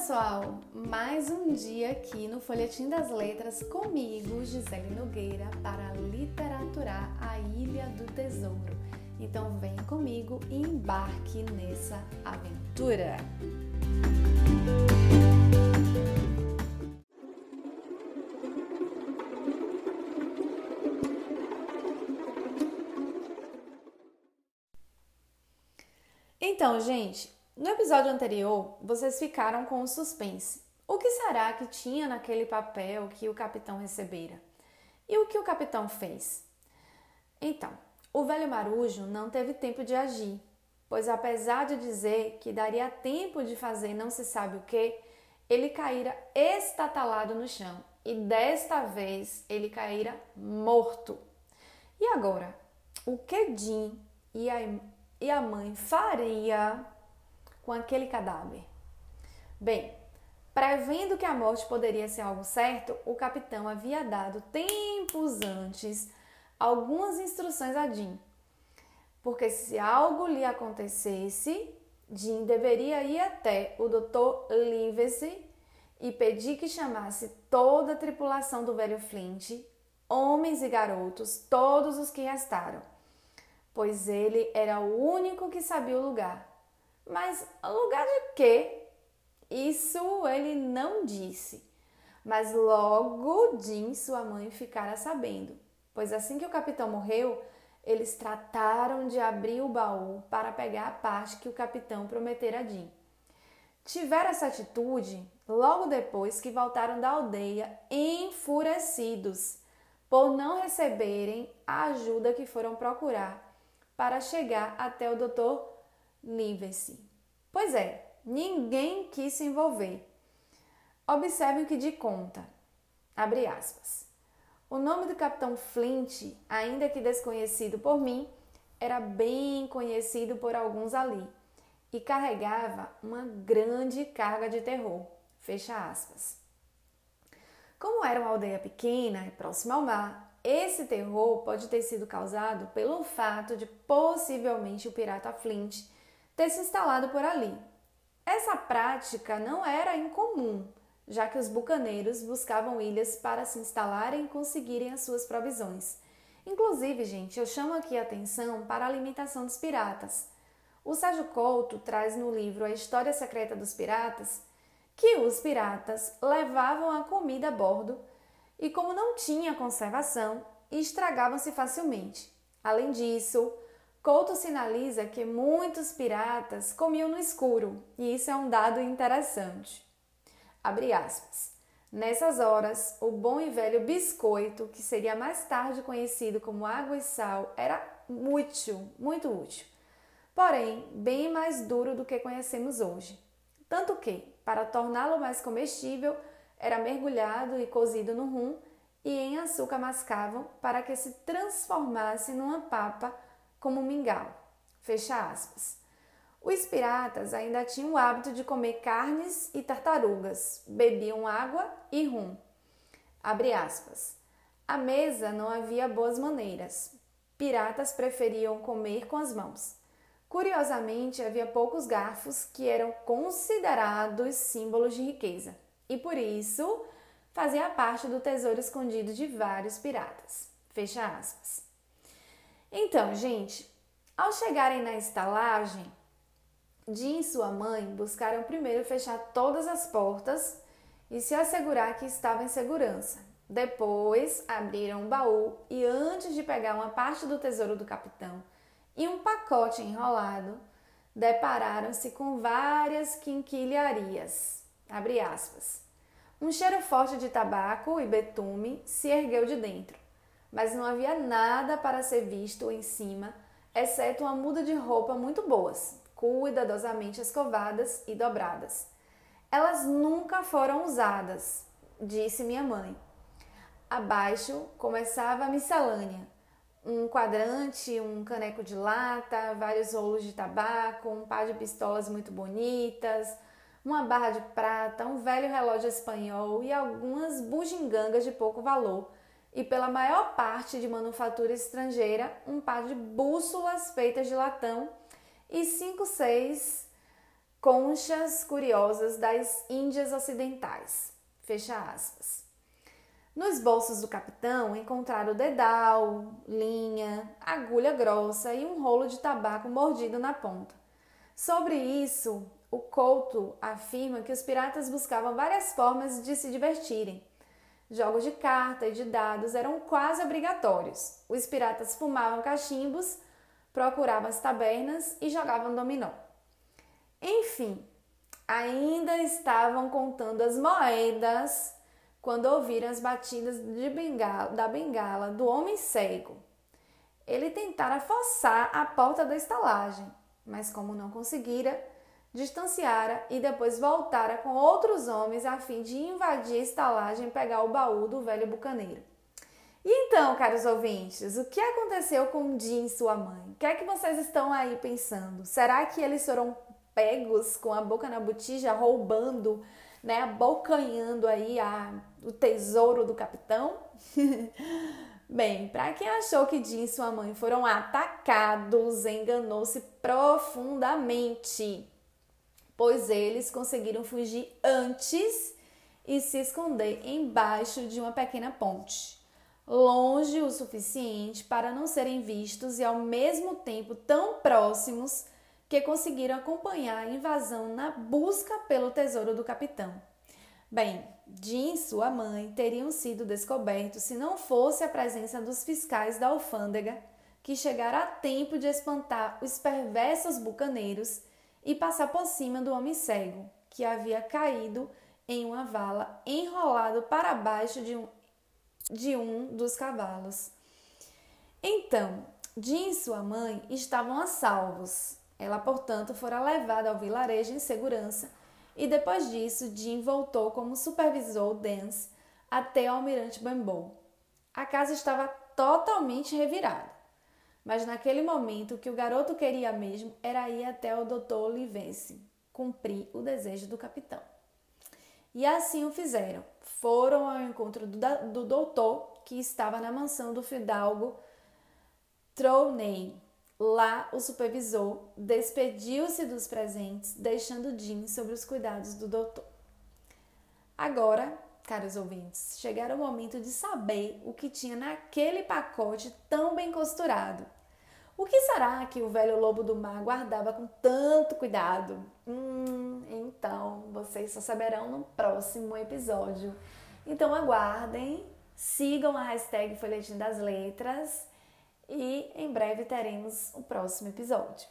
pessoal! Mais um dia aqui no Folhetim das Letras comigo, Gisele Nogueira, para literaturar a Ilha do Tesouro. Então vem comigo e embarque nessa aventura! Então, gente, no episódio anterior, vocês ficaram com o suspense. O que será que tinha naquele papel que o capitão recebera? E o que o capitão fez? Então, o velho marujo não teve tempo de agir, pois apesar de dizer que daria tempo de fazer não se sabe o que, ele caíra estatalado no chão e desta vez ele caíra morto. E agora, o que Jim e a, e a mãe faria com aquele cadáver? Bem, prevendo que a morte poderia ser algo certo, o capitão havia dado tempos antes algumas instruções a Jim. Porque se algo lhe acontecesse, Jim deveria ir até o Dr. Livesey e pedir que chamasse toda a tripulação do velho Flint, homens e garotos, todos os que restaram, pois ele era o único que sabia o lugar mas lugar de quê? Isso ele não disse. Mas logo Jim, sua mãe, ficara sabendo, pois assim que o capitão morreu, eles trataram de abrir o baú para pegar a parte que o capitão prometera a Jim. Tiveram essa atitude logo depois que voltaram da aldeia enfurecidos por não receberem a ajuda que foram procurar para chegar até o doutor Livre-se. Pois é, ninguém quis se envolver. Observe o que de conta. Abre aspas. O nome do capitão Flint, ainda que desconhecido por mim, era bem conhecido por alguns ali e carregava uma grande carga de terror. Fecha aspas. Como era uma aldeia pequena e próxima ao mar, esse terror pode ter sido causado pelo fato de possivelmente o pirata Flint ter se instalado por ali. Essa prática não era incomum, já que os bucaneiros buscavam ilhas para se instalarem e conseguirem as suas provisões. Inclusive, gente, eu chamo aqui a atenção para a limitação dos piratas. O Sérgio Couto traz no livro A História Secreta dos Piratas que os piratas levavam a comida a bordo e, como não tinha conservação, estragavam-se facilmente. Além disso, Couto sinaliza que muitos piratas comiam no escuro, e isso é um dado interessante. Abre aspas. Nessas horas, o bom e velho biscoito, que seria mais tarde conhecido como água e sal, era útil, muito útil. Porém, bem mais duro do que conhecemos hoje. Tanto que, para torná-lo mais comestível, era mergulhado e cozido no rum e em açúcar mascavam para que se transformasse numa papa como mingau. Fecha aspas. Os piratas ainda tinham o hábito de comer carnes e tartarugas, bebiam água e rum. Abre aspas. Mesa não havia boas maneiras. Piratas preferiam comer com as mãos. Curiosamente, havia poucos garfos que eram considerados símbolos de riqueza e por isso fazia parte do tesouro escondido de vários piratas. Fecha aspas. Então, gente, ao chegarem na estalagem, Jim e sua mãe buscaram primeiro fechar todas as portas e se assegurar que estava em segurança. Depois, abriram o baú e, antes de pegar uma parte do tesouro do capitão e um pacote enrolado, depararam-se com várias quinquilharias. Um cheiro forte de tabaco e betume se ergueu de dentro mas não havia nada para ser visto em cima, exceto uma muda de roupa muito boas, cuidadosamente escovadas e dobradas. Elas nunca foram usadas, disse minha mãe. Abaixo começava a miscelânea: um quadrante, um caneco de lata, vários rolos de tabaco, um par de pistolas muito bonitas, uma barra de prata, um velho relógio espanhol e algumas bugigangas de pouco valor e pela maior parte de manufatura estrangeira, um par de bússolas feitas de latão e cinco, seis conchas curiosas das Índias Ocidentais. Fecha aspas. Nos bolsos do capitão encontraram dedal, linha, agulha grossa e um rolo de tabaco mordido na ponta. Sobre isso, o Couto afirma que os piratas buscavam várias formas de se divertirem. Jogos de carta e de dados eram quase obrigatórios. Os piratas fumavam cachimbos, procuravam as tabernas e jogavam dominó. Enfim, ainda estavam contando as moedas quando ouviram as batidas bengala, da bengala do homem cego. Ele tentara forçar a porta da estalagem, mas como não conseguira, distanciara e depois voltara com outros homens a fim de invadir a estalagem e pegar o baú do velho bucaneiro. E então, caros ouvintes, o que aconteceu com Jim e sua mãe? O que é que vocês estão aí pensando? Será que eles foram pegos com a boca na botija, roubando, né, abocanhando aí a, o tesouro do capitão? Bem, para quem achou que Jim e sua mãe foram atacados, enganou-se profundamente pois eles conseguiram fugir antes e se esconder embaixo de uma pequena ponte, longe o suficiente para não serem vistos e ao mesmo tempo tão próximos que conseguiram acompanhar a invasão na busca pelo tesouro do capitão. Bem, Jim e sua mãe teriam sido descobertos se não fosse a presença dos fiscais da alfândega, que chegaram a tempo de espantar os perversos bucaneiros e passar por cima do homem cego, que havia caído em uma vala, enrolado para baixo de um, de um dos cavalos. Então, Jim e sua mãe estavam a salvos. Ela, portanto, fora levada ao vilarejo em segurança e depois disso, Jim voltou como supervisor Dance até o almirante Bamboo. A casa estava totalmente revirada. Mas naquele momento, o que o garoto queria mesmo era ir até o Dr. Olivense, cumprir o desejo do capitão. E assim o fizeram. Foram ao encontro do, do doutor, que estava na mansão do fidalgo Trowney. Lá, o supervisor despediu-se dos presentes, deixando Jim sobre os cuidados do doutor. Agora, caros ouvintes, chegaram o momento de saber o que tinha naquele pacote tão bem costurado. O que será que o velho lobo do mar guardava com tanto cuidado? Hum, então vocês só saberão no próximo episódio. Então aguardem, sigam a hashtag Folhetim das Letras e em breve teremos o próximo episódio.